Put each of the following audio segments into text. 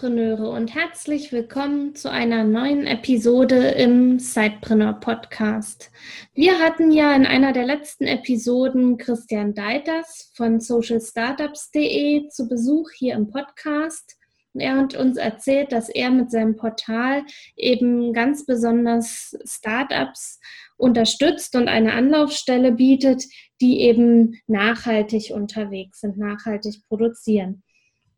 Sidepreneure und herzlich willkommen zu einer neuen Episode im Sidepreneur Podcast. Wir hatten ja in einer der letzten Episoden Christian Deiters von socialstartups.de zu Besuch hier im Podcast. Er hat uns erzählt, dass er mit seinem Portal eben ganz besonders Startups unterstützt und eine Anlaufstelle bietet, die eben nachhaltig unterwegs sind, nachhaltig produzieren.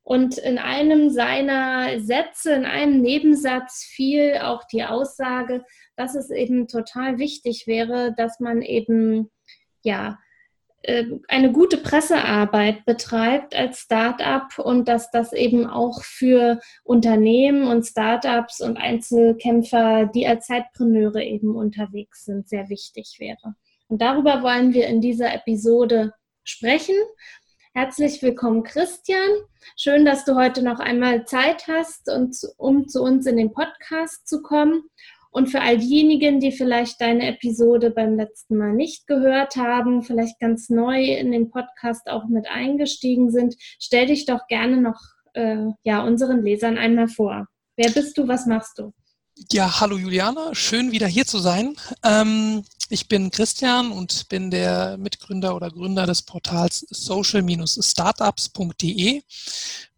Und in einem seiner Sätze, in einem Nebensatz fiel auch die Aussage, dass es eben total wichtig wäre, dass man eben ja äh, eine gute Pressearbeit betreibt als Startup und dass das eben auch für Unternehmen und Startups und Einzelkämpfer, die als Zeitpreneure eben unterwegs sind, sehr wichtig wäre. Und darüber wollen wir in dieser Episode sprechen. Herzlich willkommen, Christian. Schön, dass du heute noch einmal Zeit hast, und, um zu uns in den Podcast zu kommen. Und für all diejenigen, die vielleicht deine Episode beim letzten Mal nicht gehört haben, vielleicht ganz neu in den Podcast auch mit eingestiegen sind, stell dich doch gerne noch äh, ja, unseren Lesern einmal vor. Wer bist du? Was machst du? Ja, hallo Juliana, schön wieder hier zu sein. Ähm, ich bin Christian und bin der Mitgründer oder Gründer des Portals social-startups.de.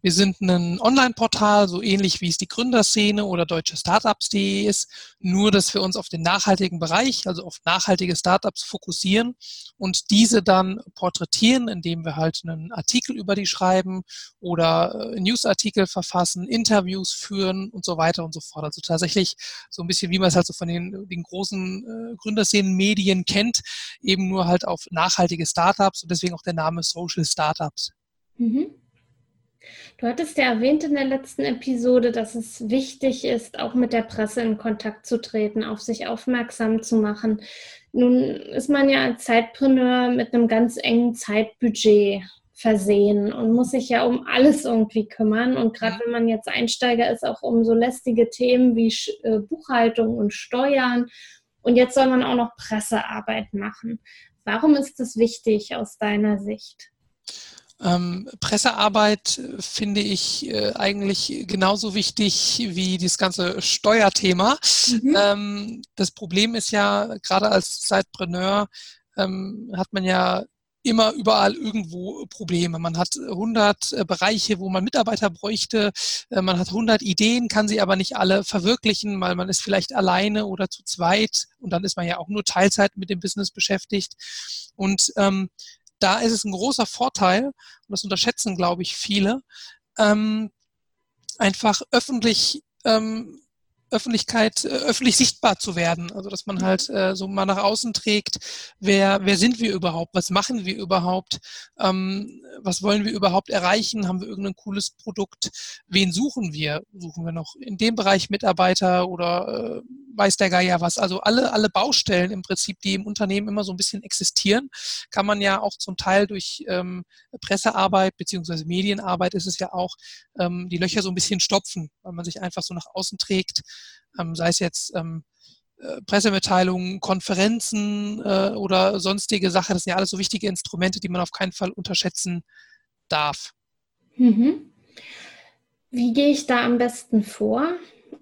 Wir sind ein Online-Portal, so ähnlich wie es die Gründerszene oder deutsche Startups.de ist, nur dass wir uns auf den nachhaltigen Bereich, also auf nachhaltige Startups fokussieren und diese dann porträtieren, indem wir halt einen Artikel über die schreiben oder äh, Newsartikel verfassen, Interviews führen und so weiter und so fort. Also tatsächlich so ein bisschen, wie man es halt so von den, den großen äh, Gründerszenen-Medien kennt, eben nur halt auf nachhaltige Startups und deswegen auch der Name Social Startups. Mhm. Du hattest ja erwähnt in der letzten Episode, dass es wichtig ist, auch mit der Presse in Kontakt zu treten, auf sich aufmerksam zu machen. Nun ist man ja als Zeitpreneur mit einem ganz engen Zeitbudget versehen und muss sich ja um alles irgendwie kümmern. Und gerade wenn man jetzt Einsteiger ist, auch um so lästige Themen wie äh, Buchhaltung und Steuern. Und jetzt soll man auch noch Pressearbeit machen. Warum ist das wichtig aus deiner Sicht? Ähm, Pressearbeit äh, finde ich äh, eigentlich genauso wichtig wie das ganze Steuerthema. Mhm. Ähm, das Problem ist ja, gerade als Zeitpreneur ähm, hat man ja immer überall irgendwo Probleme. Man hat 100 äh, Bereiche, wo man Mitarbeiter bräuchte. Äh, man hat 100 Ideen, kann sie aber nicht alle verwirklichen, weil man ist vielleicht alleine oder zu zweit und dann ist man ja auch nur Teilzeit mit dem Business beschäftigt. Und ähm, da ist es ein großer Vorteil, und das unterschätzen, glaube ich, viele, ähm, einfach öffentlich ähm, Öffentlichkeit, äh, öffentlich sichtbar zu werden. Also dass man halt äh, so mal nach außen trägt, wer, wer sind wir überhaupt, was machen wir überhaupt, ähm, was wollen wir überhaupt erreichen, haben wir irgendein cooles Produkt, wen suchen wir? Suchen wir noch in dem Bereich Mitarbeiter oder äh, weiß der Geier was? Also alle, alle Baustellen im Prinzip, die im Unternehmen immer so ein bisschen existieren, kann man ja auch zum Teil durch ähm, Pressearbeit beziehungsweise Medienarbeit ist es ja auch, ähm, die Löcher so ein bisschen stopfen, weil man sich einfach so nach außen trägt ähm, sei es jetzt ähm, äh, Pressemitteilungen, Konferenzen äh, oder sonstige Sachen. Das sind ja alles so wichtige Instrumente, die man auf keinen Fall unterschätzen darf. Mhm. Wie gehe ich da am besten vor?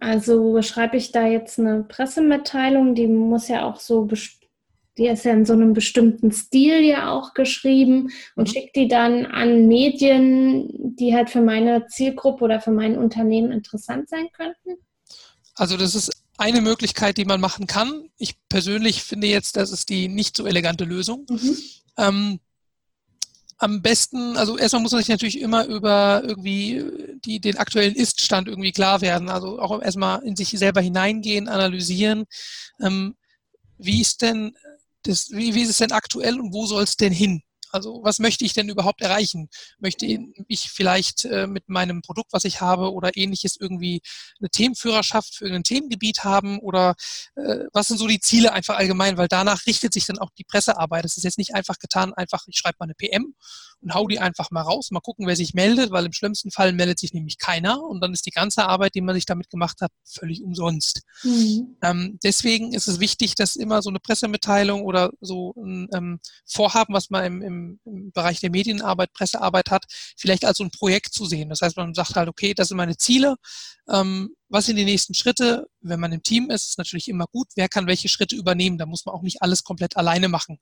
Also schreibe ich da jetzt eine Pressemitteilung, die muss ja auch so, die ist ja in so einem bestimmten Stil ja auch geschrieben und mhm. schicke die dann an Medien, die halt für meine Zielgruppe oder für mein Unternehmen interessant sein könnten? Also das ist eine Möglichkeit, die man machen kann. Ich persönlich finde jetzt, das ist die nicht so elegante Lösung. Mhm. Ähm, am besten, also erstmal muss man sich natürlich immer über irgendwie die, den aktuellen Ist-Stand irgendwie klar werden. Also auch erstmal in sich selber hineingehen, analysieren. Ähm, wie ist denn das, wie, wie ist es denn aktuell und wo soll es denn hin? Also was möchte ich denn überhaupt erreichen? Möchte ich vielleicht äh, mit meinem Produkt, was ich habe oder ähnliches irgendwie eine Themenführerschaft für irgendein Themengebiet haben oder äh, was sind so die Ziele einfach allgemein? Weil danach richtet sich dann auch die Pressearbeit. Es ist jetzt nicht einfach getan, einfach ich schreibe mal eine PM und hau die einfach mal raus, mal gucken, wer sich meldet, weil im schlimmsten Fall meldet sich nämlich keiner und dann ist die ganze Arbeit, die man sich damit gemacht hat, völlig umsonst. Mhm. Ähm, deswegen ist es wichtig, dass immer so eine Pressemitteilung oder so ein ähm, Vorhaben, was man im, im, im, Bereich der Medienarbeit, Pressearbeit hat, vielleicht als so ein Projekt zu sehen. Das heißt, man sagt halt, okay, das sind meine Ziele. Ähm, was sind die nächsten Schritte? Wenn man im Team ist, ist natürlich immer gut. Wer kann welche Schritte übernehmen? Da muss man auch nicht alles komplett alleine machen.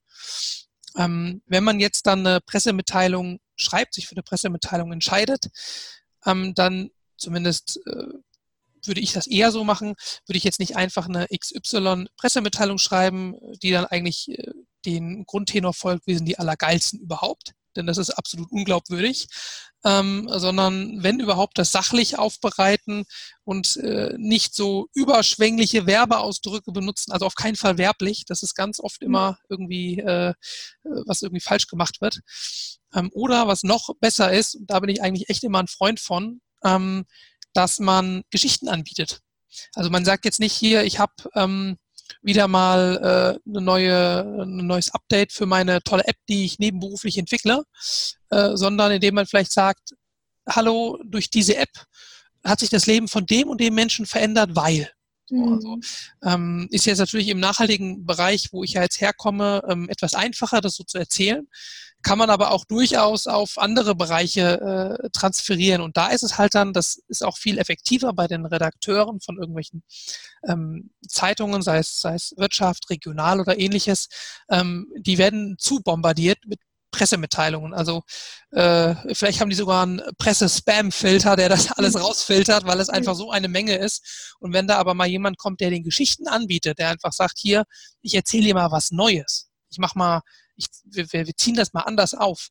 Ähm, wenn man jetzt dann eine Pressemitteilung schreibt, sich für eine Pressemitteilung entscheidet, ähm, dann zumindest äh, würde ich das eher so machen, würde ich jetzt nicht einfach eine XY-Pressemitteilung schreiben, die dann eigentlich äh, den Grundtenor folgt, wir sind die Allergeilsten überhaupt, denn das ist absolut unglaubwürdig, ähm, sondern wenn überhaupt das sachlich aufbereiten und äh, nicht so überschwängliche Werbeausdrücke benutzen, also auf keinen Fall werblich, das ist ganz oft immer irgendwie, äh, was irgendwie falsch gemacht wird. Ähm, oder was noch besser ist, da bin ich eigentlich echt immer ein Freund von, ähm, dass man Geschichten anbietet. Also man sagt jetzt nicht hier, ich habe ähm, wieder mal äh, eine neue, ein neues Update für meine tolle App, die ich nebenberuflich entwickle, äh, sondern indem man vielleicht sagt, hallo, durch diese App hat sich das Leben von dem und dem Menschen verändert, weil. Mhm. Also, ähm, ist jetzt natürlich im nachhaltigen Bereich, wo ich ja jetzt herkomme, ähm, etwas einfacher, das so zu erzählen kann man aber auch durchaus auf andere Bereiche äh, transferieren. Und da ist es halt dann, das ist auch viel effektiver bei den Redakteuren von irgendwelchen ähm, Zeitungen, sei es, sei es Wirtschaft, regional oder ähnliches. Ähm, die werden zu bombardiert mit Pressemitteilungen. Also äh, vielleicht haben die sogar einen Presse-Spam-Filter, der das alles rausfiltert, weil es einfach so eine Menge ist. Und wenn da aber mal jemand kommt, der den Geschichten anbietet, der einfach sagt, hier, ich erzähle dir mal was Neues. Ich mach mal ich, wir, wir ziehen das mal anders auf.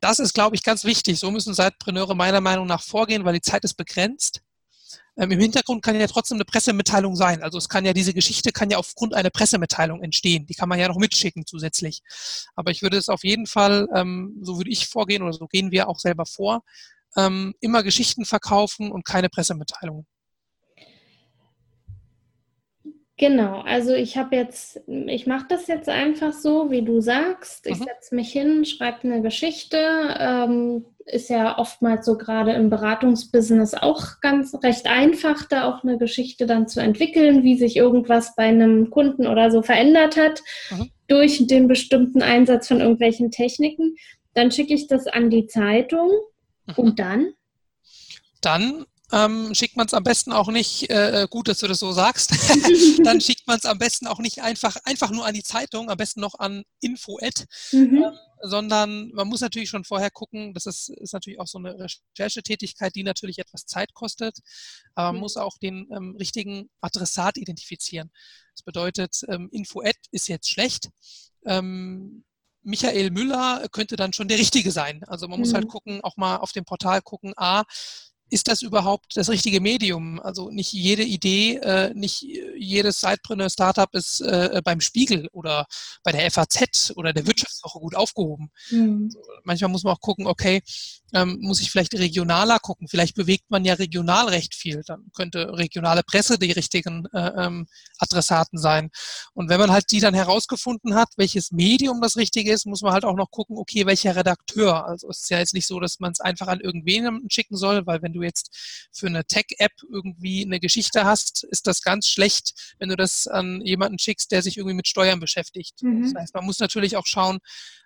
Das ist, glaube ich, ganz wichtig. So müssen Zeitpreneure meiner Meinung nach vorgehen, weil die Zeit ist begrenzt. Ähm, Im Hintergrund kann ja trotzdem eine Pressemitteilung sein. Also es kann ja, diese Geschichte kann ja aufgrund einer Pressemitteilung entstehen. Die kann man ja noch mitschicken zusätzlich. Aber ich würde es auf jeden Fall, ähm, so würde ich vorgehen oder so gehen wir auch selber vor, ähm, immer Geschichten verkaufen und keine Pressemitteilungen. Genau, also ich habe jetzt, ich mache das jetzt einfach so, wie du sagst. Ich mhm. setze mich hin, schreibe eine Geschichte. Ähm, ist ja oftmals so gerade im Beratungsbusiness auch ganz recht einfach, da auch eine Geschichte dann zu entwickeln, wie sich irgendwas bei einem Kunden oder so verändert hat mhm. durch den bestimmten Einsatz von irgendwelchen Techniken. Dann schicke ich das an die Zeitung mhm. und dann? Dann ähm, schickt man es am besten auch nicht, äh, äh, gut, dass du das so sagst, dann schickt man es am besten auch nicht einfach, einfach nur an die Zeitung, am besten noch an info-ad, mhm. äh, sondern man muss natürlich schon vorher gucken, das ist, ist natürlich auch so eine Recherchetätigkeit, die natürlich etwas Zeit kostet, aber man mhm. muss auch den ähm, richtigen Adressat identifizieren. Das bedeutet, ähm, info-ad ist jetzt schlecht, ähm, Michael Müller könnte dann schon der Richtige sein. Also man muss halt mhm. gucken, auch mal auf dem Portal gucken, a, ist das überhaupt das richtige Medium? Also nicht jede Idee, äh, nicht jedes Sidepreneur-Startup ist äh, beim Spiegel oder bei der FAZ oder der Wirtschaftswoche gut aufgehoben. Mhm. Also manchmal muss man auch gucken, okay, ähm, muss ich vielleicht regionaler gucken. Vielleicht bewegt man ja regional recht viel. Dann könnte regionale Presse die richtigen äh, ähm, Adressaten sein. Und wenn man halt die dann herausgefunden hat, welches Medium das richtige ist, muss man halt auch noch gucken, okay, welcher Redakteur. Also es ist ja jetzt nicht so, dass man es einfach an irgendwen schicken soll, weil wenn du jetzt für eine Tech-App irgendwie eine Geschichte hast, ist das ganz schlecht, wenn du das an jemanden schickst, der sich irgendwie mit Steuern beschäftigt. Mhm. Das heißt, man muss natürlich auch schauen,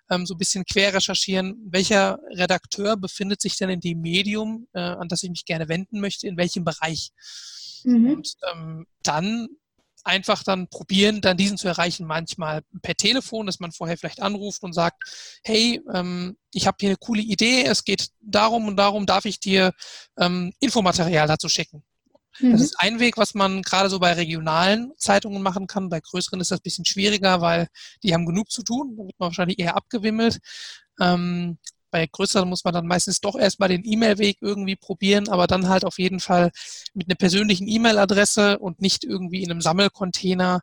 ähm, so ein bisschen quer recherchieren, welcher Redakteur befindet sich denn in dem Medium, äh, an das ich mich gerne wenden möchte, in welchem Bereich. Mhm. Und ähm, dann einfach dann probieren, dann diesen zu erreichen, manchmal per Telefon, dass man vorher vielleicht anruft und sagt, hey, ähm, ich habe hier eine coole Idee, es geht darum und darum, darf ich dir ähm, Infomaterial dazu schicken. Das mhm. ist ein Weg, was man gerade so bei regionalen Zeitungen machen kann. Bei größeren ist das ein bisschen schwieriger, weil die haben genug zu tun. Da wird man wahrscheinlich eher abgewimmelt. Ähm, bei größeren muss man dann meistens doch erstmal den E-Mail-Weg irgendwie probieren, aber dann halt auf jeden Fall mit einer persönlichen E-Mail-Adresse und nicht irgendwie in einem Sammelcontainer.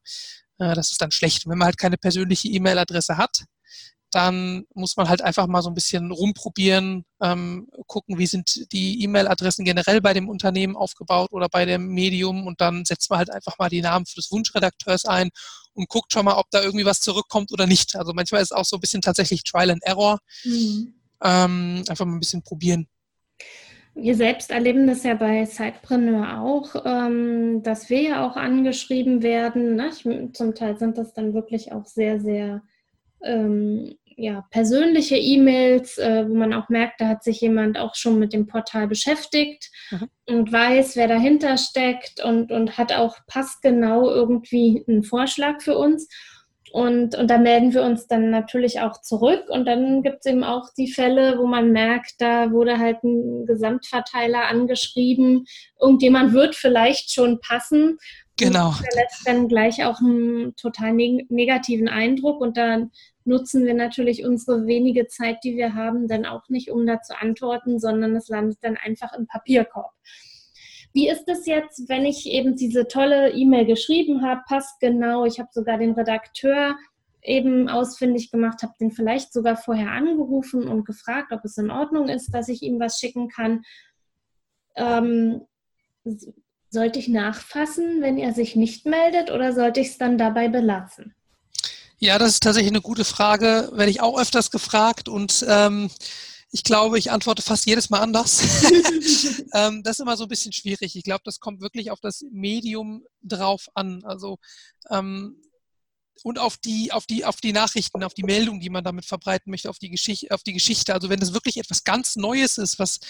Äh, das ist dann schlecht. wenn man halt keine persönliche E-Mail-Adresse hat, dann muss man halt einfach mal so ein bisschen rumprobieren, ähm, gucken, wie sind die E-Mail-Adressen generell bei dem Unternehmen aufgebaut oder bei dem Medium und dann setzt man halt einfach mal die Namen des Wunschredakteurs ein und guckt schon mal, ob da irgendwie was zurückkommt oder nicht. Also manchmal ist es auch so ein bisschen tatsächlich Trial and Error. Mhm. Ähm, einfach mal ein bisschen probieren. Wir selbst erleben das ja bei Sidepreneur auch, ähm, dass wir ja auch angeschrieben werden. Ne? Ich, zum Teil sind das dann wirklich auch sehr, sehr ähm, ja, persönliche E-Mails, äh, wo man auch merkt, da hat sich jemand auch schon mit dem Portal beschäftigt mhm. und weiß, wer dahinter steckt und, und hat auch passgenau irgendwie einen Vorschlag für uns. Und, und da melden wir uns dann natürlich auch zurück. Und dann gibt es eben auch die Fälle, wo man merkt, da wurde halt ein Gesamtverteiler angeschrieben. Irgendjemand wird vielleicht schon passen. Genau. Und der lässt dann gleich auch einen total neg negativen Eindruck. Und dann nutzen wir natürlich unsere wenige Zeit, die wir haben, dann auch nicht, um da zu antworten, sondern es landet dann einfach im Papierkorb. Wie ist es jetzt, wenn ich eben diese tolle E-Mail geschrieben habe, passt genau, ich habe sogar den Redakteur eben ausfindig gemacht, habe den vielleicht sogar vorher angerufen und gefragt, ob es in Ordnung ist, dass ich ihm was schicken kann. Ähm, sollte ich nachfassen, wenn er sich nicht meldet oder sollte ich es dann dabei belassen? Ja, das ist tatsächlich eine gute Frage. Werde ich auch öfters gefragt und ähm, ich glaube, ich antworte fast jedes Mal anders. ähm, das ist immer so ein bisschen schwierig. Ich glaube, das kommt wirklich auf das Medium drauf an. Also ähm, und auf die, auf die, auf die Nachrichten, auf die Meldung, die man damit verbreiten möchte, auf die Geschichte, auf die Geschichte. Also wenn es wirklich etwas ganz Neues ist, was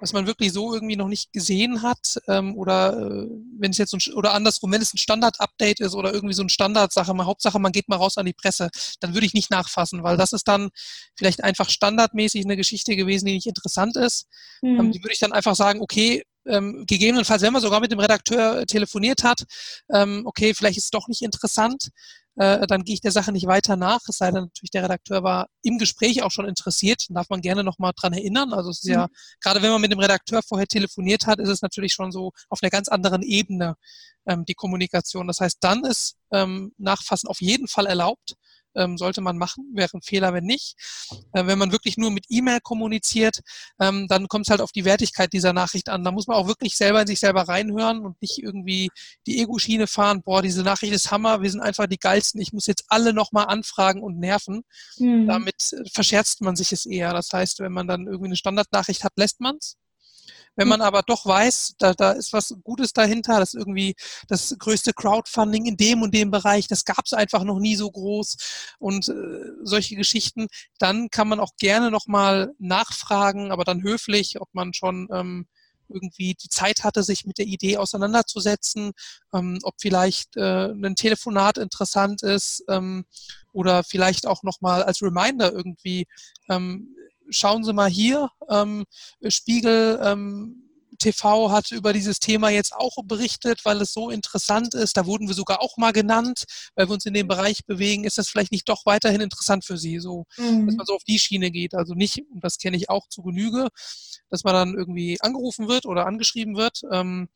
was man wirklich so irgendwie noch nicht gesehen hat ähm, oder äh, wenn es jetzt ein, oder andersrum, wenn es ein Standard-Update ist oder irgendwie so eine Standardsache, mal, Hauptsache man geht mal raus an die Presse, dann würde ich nicht nachfassen, weil das ist dann vielleicht einfach standardmäßig eine Geschichte gewesen, die nicht interessant ist. Mhm. Ähm, die würde ich dann einfach sagen, okay, ähm, gegebenenfalls, wenn man sogar mit dem Redakteur telefoniert hat, ähm, okay, vielleicht ist es doch nicht interessant, äh, dann gehe ich der Sache nicht weiter nach. Es sei denn natürlich, der Redakteur war im Gespräch auch schon interessiert. Dann darf man gerne nochmal dran erinnern. Also es ist mhm. ja, gerade wenn man mit dem Redakteur vorher telefoniert hat, ist es natürlich schon so auf einer ganz anderen Ebene ähm, die Kommunikation. Das heißt, dann ist ähm, Nachfassen auf jeden Fall erlaubt ähm, sollte man machen, wäre ein Fehler, wenn nicht. Äh, wenn man wirklich nur mit E-Mail kommuniziert, ähm, dann kommt es halt auf die Wertigkeit dieser Nachricht an. Da muss man auch wirklich selber in sich selber reinhören und nicht irgendwie die Ego-Schiene fahren, boah, diese Nachricht ist Hammer, wir sind einfach die geilsten, ich muss jetzt alle nochmal anfragen und nerven. Mhm. Damit äh, verscherzt man sich es eher. Das heißt, wenn man dann irgendwie eine Standardnachricht hat, lässt man es. Wenn man aber doch weiß, da, da ist was Gutes dahinter, das ist irgendwie das größte Crowdfunding in dem und dem Bereich, das gab es einfach noch nie so groß und äh, solche Geschichten, dann kann man auch gerne nochmal nachfragen, aber dann höflich, ob man schon ähm, irgendwie die Zeit hatte, sich mit der Idee auseinanderzusetzen, ähm, ob vielleicht äh, ein Telefonat interessant ist ähm, oder vielleicht auch nochmal als Reminder irgendwie ähm, schauen Sie mal hier, ähm, Spiegel ähm, TV hat über dieses Thema jetzt auch berichtet, weil es so interessant ist. Da wurden wir sogar auch mal genannt, weil wir uns in dem Bereich bewegen. Ist das vielleicht nicht doch weiterhin interessant für Sie, so, mhm. dass man so auf die Schiene geht? Also nicht, und das kenne ich auch zu Genüge, dass man dann irgendwie angerufen wird oder angeschrieben wird. Ähm,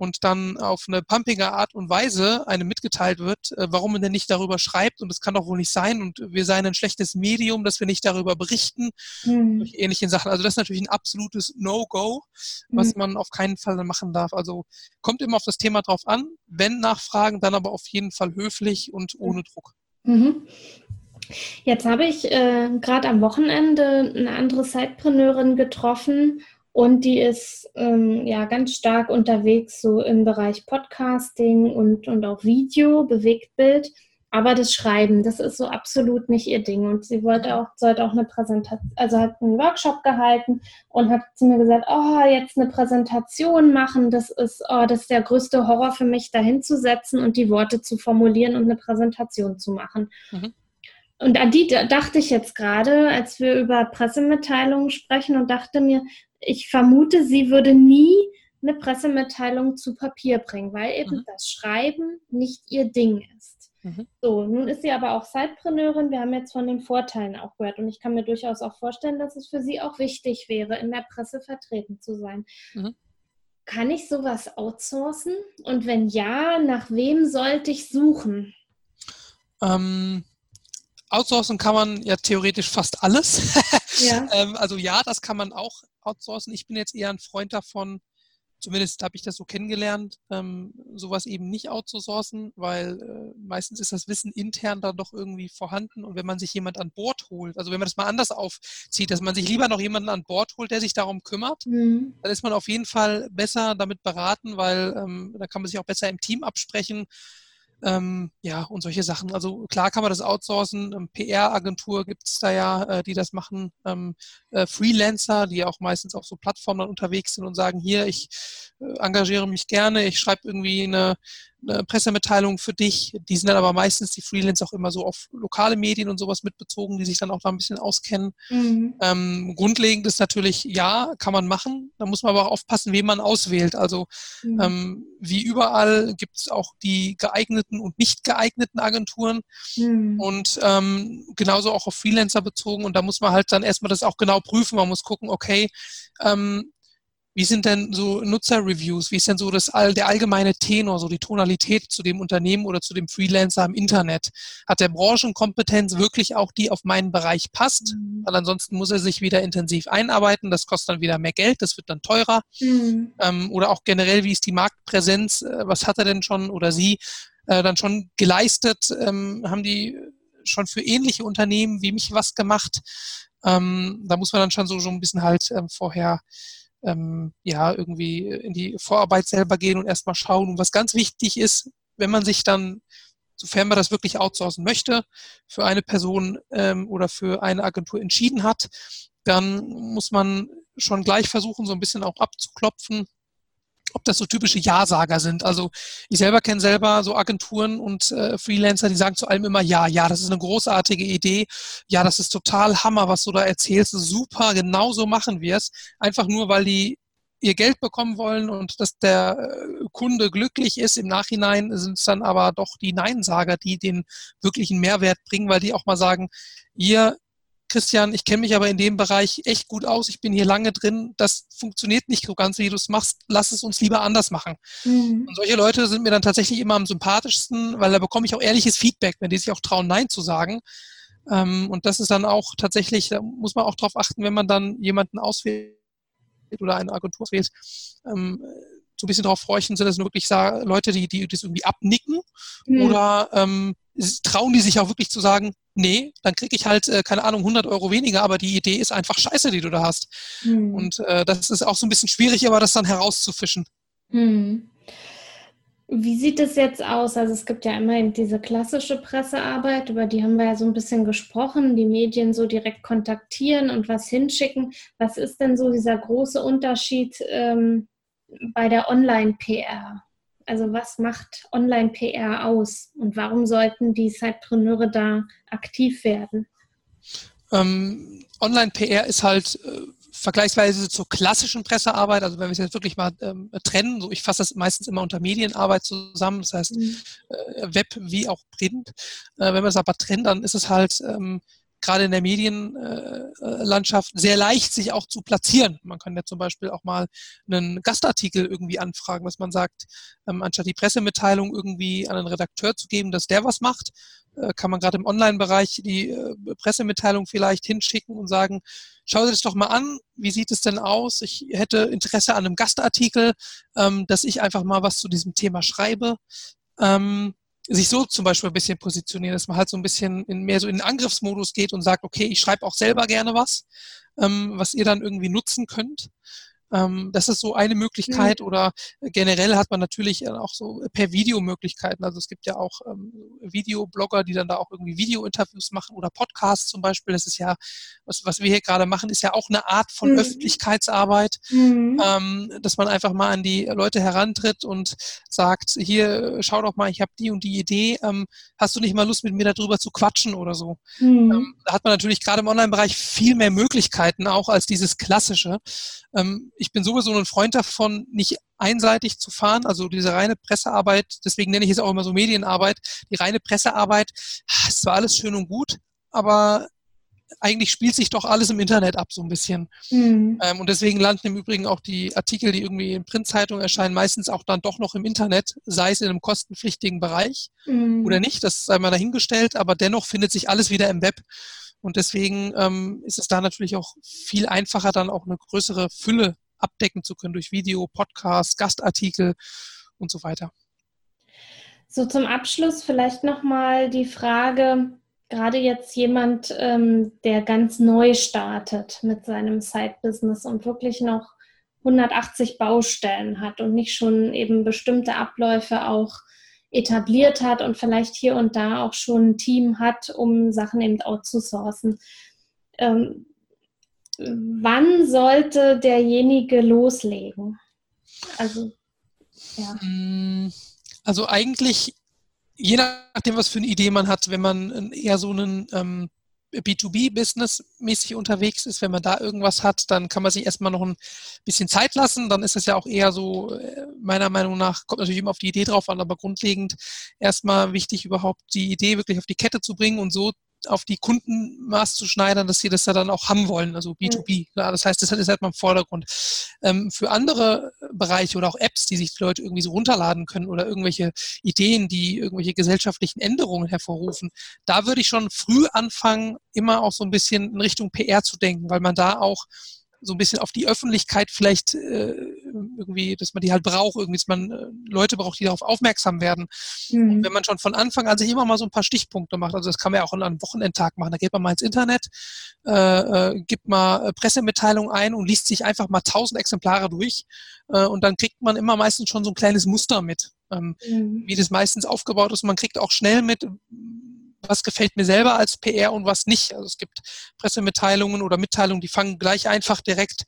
und dann auf eine pumpige Art und Weise einem mitgeteilt wird, äh, warum man denn nicht darüber schreibt und das kann doch wohl nicht sein und wir seien ein schlechtes Medium, dass wir nicht darüber berichten, mhm. ähnlichen Sachen. Also das ist natürlich ein absolutes No-Go, was mhm. man auf keinen Fall machen darf. Also kommt immer auf das Thema drauf an, wenn Nachfragen, dann aber auf jeden Fall höflich und ohne Druck. Mhm. Jetzt habe ich äh, gerade am Wochenende eine andere Sidepreneurin getroffen und die ist ähm, ja ganz stark unterwegs so im Bereich Podcasting und, und auch Video, Bewegtbild. Aber das Schreiben, das ist so absolut nicht ihr Ding. Und sie wollte auch, sollte auch eine Präsentation, also hat einen Workshop gehalten und hat zu mir gesagt, oh, jetzt eine Präsentation machen, das ist, oh, das ist der größte Horror für mich, da hinzusetzen und die Worte zu formulieren und eine Präsentation zu machen. Mhm. Und an die dachte ich jetzt gerade, als wir über Pressemitteilungen sprechen und dachte mir, ich vermute, sie würde nie eine Pressemitteilung zu Papier bringen, weil eben mhm. das Schreiben nicht ihr Ding ist. Mhm. So, nun ist sie aber auch Zeitpreneurin. Wir haben jetzt von den Vorteilen auch gehört und ich kann mir durchaus auch vorstellen, dass es für sie auch wichtig wäre, in der Presse vertreten zu sein. Mhm. Kann ich sowas outsourcen? Und wenn ja, nach wem sollte ich suchen? Ähm, outsourcen kann man ja theoretisch fast alles. Ja. ähm, also ja, das kann man auch outsourcen. Ich bin jetzt eher ein Freund davon, zumindest habe ich das so kennengelernt, ähm, sowas eben nicht outzusourcen, weil äh, meistens ist das Wissen intern dann doch irgendwie vorhanden und wenn man sich jemand an Bord holt, also wenn man das mal anders aufzieht, dass man sich lieber noch jemanden an Bord holt, der sich darum kümmert, mhm. dann ist man auf jeden Fall besser damit beraten, weil ähm, da kann man sich auch besser im Team absprechen ähm, ja, und solche Sachen. Also klar kann man das outsourcen. Ähm, PR-Agentur gibt es da ja, äh, die das machen. Ähm, äh, Freelancer, die auch meistens auf so Plattformen unterwegs sind und sagen, hier, ich äh, engagiere mich gerne, ich schreibe irgendwie eine, eine Pressemitteilung für dich. Die sind dann aber meistens die Freelancer auch immer so auf lokale Medien und sowas mitbezogen, die sich dann auch da ein bisschen auskennen. Mhm. Ähm, grundlegend ist natürlich, ja, kann man machen. Da muss man aber auch aufpassen, wen man auswählt. Also mhm. ähm, wie überall gibt es auch die geeigneten und nicht geeigneten Agenturen mhm. und ähm, genauso auch auf Freelancer bezogen. Und da muss man halt dann erstmal das auch genau prüfen. Man muss gucken, okay, ähm, wie sind denn so Nutzerreviews? Wie ist denn so das, der allgemeine Tenor, so die Tonalität zu dem Unternehmen oder zu dem Freelancer im Internet? Hat der Branchenkompetenz wirklich auch die auf meinen Bereich passt? Mhm. Weil ansonsten muss er sich wieder intensiv einarbeiten. Das kostet dann wieder mehr Geld. Das wird dann teurer. Mhm. Ähm, oder auch generell, wie ist die Marktpräsenz? Äh, was hat er denn schon oder sie äh, dann schon geleistet? Ähm, haben die schon für ähnliche Unternehmen wie mich was gemacht? Ähm, da muss man dann schon so, so ein bisschen halt ähm, vorher ähm, ja, irgendwie in die Vorarbeit selber gehen und erstmal schauen. Und was ganz wichtig ist, wenn man sich dann, sofern man das wirklich outsourcen möchte, für eine Person ähm, oder für eine Agentur entschieden hat, dann muss man schon gleich versuchen, so ein bisschen auch abzuklopfen, ob das so typische Ja-Sager sind. Also ich selber kenne selber so Agenturen und äh, Freelancer, die sagen zu allem immer Ja, ja, das ist eine großartige Idee, ja, das ist total Hammer, was du da erzählst, super, genau so machen wir es. Einfach nur, weil die ihr Geld bekommen wollen und dass der äh, Kunde glücklich ist. Im Nachhinein sind es dann aber doch die Neinsager, die den wirklichen Mehrwert bringen, weil die auch mal sagen, ihr Christian, ich kenne mich aber in dem Bereich echt gut aus, ich bin hier lange drin, das funktioniert nicht so ganz, wie du es machst, lass es uns lieber anders machen. Mhm. Und solche Leute sind mir dann tatsächlich immer am sympathischsten, weil da bekomme ich auch ehrliches Feedback, wenn die sich auch trauen, Nein zu sagen. Ähm, und das ist dann auch tatsächlich, da muss man auch drauf achten, wenn man dann jemanden auswählt oder eine Agentur auswählt, ähm, so ein bisschen darauf horchen, sind das nur wirklich Leute, die, die das irgendwie abnicken mhm. oder ähm, trauen die sich auch wirklich zu sagen, nee, dann kriege ich halt, äh, keine Ahnung, 100 Euro weniger, aber die Idee ist einfach scheiße, die du da hast. Mhm. Und äh, das ist auch so ein bisschen schwierig, aber das dann herauszufischen. Mhm. Wie sieht es jetzt aus? Also es gibt ja immer diese klassische Pressearbeit, über die haben wir ja so ein bisschen gesprochen, die Medien so direkt kontaktieren und was hinschicken. Was ist denn so dieser große Unterschied ähm, bei der Online-PR? Also was macht Online-PR aus und warum sollten die Sidepreneure da aktiv werden? Ähm, Online-PR ist halt äh, vergleichsweise zur klassischen Pressearbeit, also wenn wir es jetzt wirklich mal ähm, trennen, so ich fasse das meistens immer unter Medienarbeit zusammen, das heißt mhm. äh, Web wie auch Print. Äh, wenn wir es aber trennen, dann ist es halt ähm, gerade in der Medienlandschaft sehr leicht, sich auch zu platzieren. Man kann ja zum Beispiel auch mal einen Gastartikel irgendwie anfragen, dass man sagt, ähm, anstatt die Pressemitteilung irgendwie an einen Redakteur zu geben, dass der was macht, äh, kann man gerade im Online-Bereich die äh, Pressemitteilung vielleicht hinschicken und sagen, schau dir das doch mal an, wie sieht es denn aus? Ich hätte Interesse an einem Gastartikel, ähm, dass ich einfach mal was zu diesem Thema schreibe. Ähm, sich so zum Beispiel ein bisschen positionieren, dass man halt so ein bisschen in, mehr so in den Angriffsmodus geht und sagt, okay, ich schreibe auch selber gerne was, ähm, was ihr dann irgendwie nutzen könnt. Ähm, das ist so eine Möglichkeit mhm. oder generell hat man natürlich auch so per Video Möglichkeiten. Also es gibt ja auch ähm, Videoblogger, die dann da auch irgendwie Video-Interviews machen oder Podcasts zum Beispiel. Das ist ja, was, was wir hier gerade machen, ist ja auch eine Art von mhm. Öffentlichkeitsarbeit, mhm. ähm, dass man einfach mal an die Leute herantritt und sagt, hier, schau doch mal, ich habe die und die Idee, hast du nicht mal Lust mit mir darüber zu quatschen oder so. Mhm. Da hat man natürlich gerade im Online-Bereich viel mehr Möglichkeiten auch als dieses klassische. Ich bin sowieso ein Freund davon, nicht einseitig zu fahren, also diese reine Pressearbeit, deswegen nenne ich es auch immer so Medienarbeit, die reine Pressearbeit, ist zwar alles schön und gut, aber eigentlich spielt sich doch alles im Internet ab, so ein bisschen. Mhm. Ähm, und deswegen landen im Übrigen auch die Artikel, die irgendwie in Printzeitungen erscheinen, meistens auch dann doch noch im Internet, sei es in einem kostenpflichtigen Bereich mhm. oder nicht, das sei mal dahingestellt, aber dennoch findet sich alles wieder im Web. Und deswegen ähm, ist es da natürlich auch viel einfacher, dann auch eine größere Fülle abdecken zu können durch Video, Podcast, Gastartikel und so weiter. So zum Abschluss vielleicht nochmal die Frage, gerade jetzt jemand, ähm, der ganz neu startet mit seinem Side-Business und wirklich noch 180 Baustellen hat und nicht schon eben bestimmte Abläufe auch etabliert hat und vielleicht hier und da auch schon ein Team hat, um Sachen eben outzusourcen. Ähm, wann sollte derjenige loslegen? Also, ja. Mm, also eigentlich, je nachdem, was für eine Idee man hat, wenn man eher so einen ähm, B2B-Business-mäßig unterwegs ist, wenn man da irgendwas hat, dann kann man sich erstmal noch ein bisschen Zeit lassen. Dann ist es ja auch eher so, äh, meiner Meinung nach, kommt natürlich immer auf die Idee drauf an, aber grundlegend erstmal wichtig, überhaupt die Idee wirklich auf die Kette zu bringen und so auf die Kunden maßzuschneidern, dass sie das ja dann auch haben wollen, also B2B. Ja, das heißt, das ist halt mal im Vordergrund. Ähm, für andere Bereiche oder auch Apps, die sich die Leute irgendwie so runterladen können oder irgendwelche Ideen, die irgendwelche gesellschaftlichen Änderungen hervorrufen, da würde ich schon früh anfangen, immer auch so ein bisschen in Richtung PR zu denken, weil man da auch so ein bisschen auf die Öffentlichkeit vielleicht äh, irgendwie, dass man die halt braucht, irgendwie, dass man äh, Leute braucht, die darauf aufmerksam werden. Mhm. Und wenn man schon von Anfang an sich immer mal so ein paar Stichpunkte macht, also das kann man ja auch an einem Wochenendtag machen, da geht man mal ins Internet, äh, äh, gibt mal äh, Pressemitteilungen ein und liest sich einfach mal tausend Exemplare durch äh, und dann kriegt man immer meistens schon so ein kleines Muster mit, ähm, mhm. wie das meistens aufgebaut ist. Man kriegt auch schnell mit, was gefällt mir selber als PR und was nicht. Also es gibt Pressemitteilungen oder Mitteilungen, die fangen gleich einfach direkt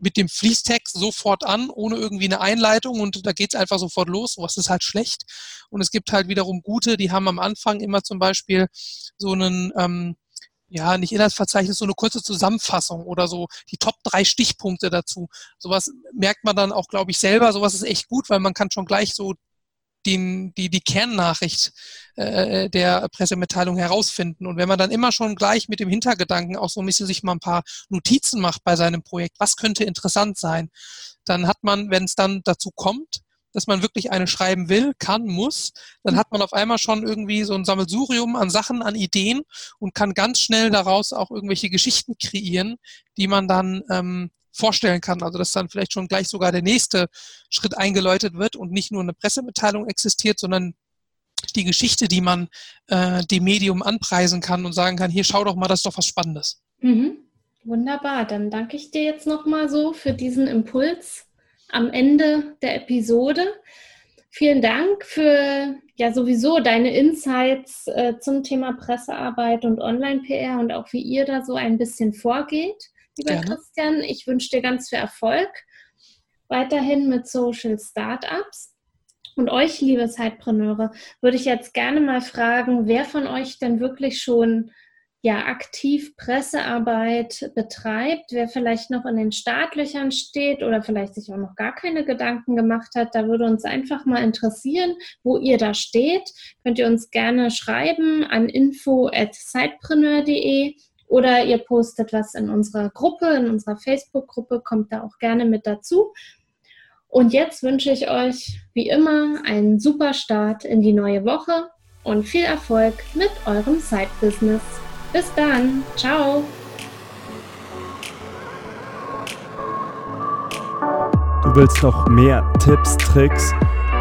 mit dem Fließtext sofort an, ohne irgendwie eine Einleitung und da geht es einfach sofort los. Was ist halt schlecht. Und es gibt halt wiederum gute, die haben am Anfang immer zum Beispiel so einen, ähm, ja, nicht Inhaltsverzeichnis, so eine kurze Zusammenfassung oder so die Top drei Stichpunkte dazu. Sowas merkt man dann auch, glaube ich, selber. Sowas ist echt gut, weil man kann schon gleich so den, die, die Kernnachricht äh, der Pressemitteilung herausfinden. Und wenn man dann immer schon gleich mit dem Hintergedanken auch so ein bisschen sich mal ein paar Notizen macht bei seinem Projekt, was könnte interessant sein, dann hat man, wenn es dann dazu kommt, dass man wirklich eine schreiben will, kann, muss, dann hat man auf einmal schon irgendwie so ein Sammelsurium an Sachen, an Ideen und kann ganz schnell daraus auch irgendwelche Geschichten kreieren, die man dann ähm, vorstellen kann. Also dass dann vielleicht schon gleich sogar der nächste Schritt eingeläutet wird und nicht nur eine Pressemitteilung existiert, sondern die Geschichte, die man äh, dem Medium anpreisen kann und sagen kann, hier schau doch mal, das ist doch was Spannendes. Mhm. Wunderbar, dann danke ich dir jetzt nochmal so für diesen Impuls am Ende der Episode. Vielen Dank für ja sowieso deine Insights äh, zum Thema Pressearbeit und Online-PR und auch wie ihr da so ein bisschen vorgeht lieber Gerne. Christian. Ich wünsche dir ganz viel Erfolg weiterhin mit Social Startups. Und euch, liebe Zeitpreneure, würde ich jetzt gerne mal fragen, wer von euch denn wirklich schon ja, aktiv Pressearbeit betreibt, wer vielleicht noch in den Startlöchern steht oder vielleicht sich auch noch gar keine Gedanken gemacht hat, da würde uns einfach mal interessieren, wo ihr da steht. Könnt ihr uns gerne schreiben an info@sidepreneur.de oder ihr postet was in unserer Gruppe, in unserer Facebook-Gruppe, kommt da auch gerne mit dazu. Und jetzt wünsche ich euch wie immer einen super Start in die neue Woche und viel Erfolg mit eurem Side-Business. Bis dann, ciao! Du willst noch mehr Tipps, Tricks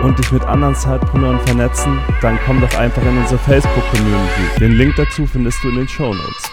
und dich mit anderen Zeitpreneuren vernetzen? Dann komm doch einfach in unsere Facebook-Community. Den Link dazu findest du in den Show Notes.